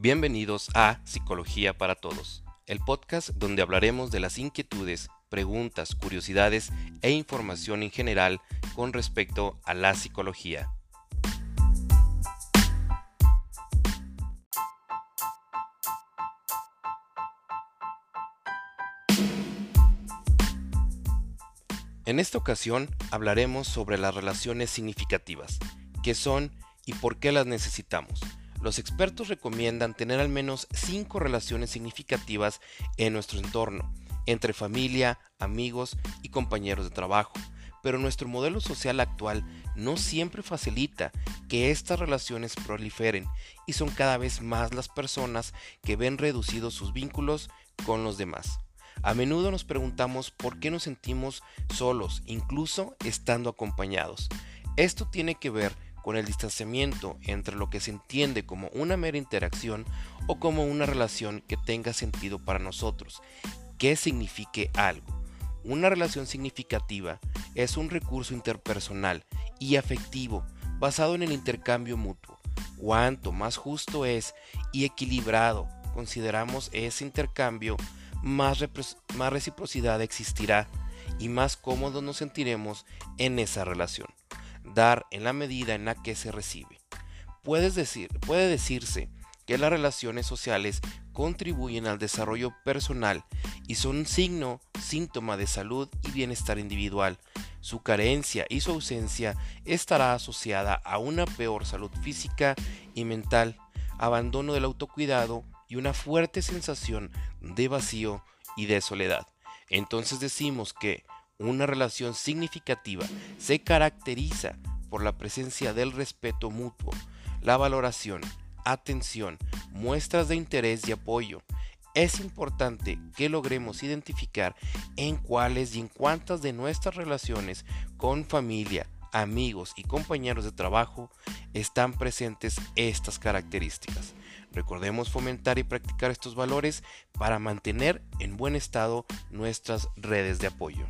Bienvenidos a Psicología para Todos, el podcast donde hablaremos de las inquietudes, preguntas, curiosidades e información en general con respecto a la psicología. En esta ocasión hablaremos sobre las relaciones significativas, qué son y por qué las necesitamos los expertos recomiendan tener al menos 5 relaciones significativas en nuestro entorno, entre familia, amigos y compañeros de trabajo. Pero nuestro modelo social actual no siempre facilita que estas relaciones proliferen y son cada vez más las personas que ven reducidos sus vínculos con los demás. A menudo nos preguntamos por qué nos sentimos solos, incluso estando acompañados. Esto tiene que ver con el distanciamiento entre lo que se entiende como una mera interacción o como una relación que tenga sentido para nosotros, que signifique algo. Una relación significativa es un recurso interpersonal y afectivo basado en el intercambio mutuo. Cuanto más justo es y equilibrado consideramos ese intercambio, más, más reciprocidad existirá y más cómodos nos sentiremos en esa relación en la medida en la que se recibe. Puedes decir, puede decirse que las relaciones sociales contribuyen al desarrollo personal y son un signo, síntoma de salud y bienestar individual. Su carencia y su ausencia estará asociada a una peor salud física y mental, abandono del autocuidado y una fuerte sensación de vacío y de soledad. Entonces decimos que una relación significativa se caracteriza por la presencia del respeto mutuo, la valoración, atención, muestras de interés y apoyo. Es importante que logremos identificar en cuáles y en cuántas de nuestras relaciones con familia, amigos y compañeros de trabajo están presentes estas características. Recordemos fomentar y practicar estos valores para mantener en buen estado nuestras redes de apoyo.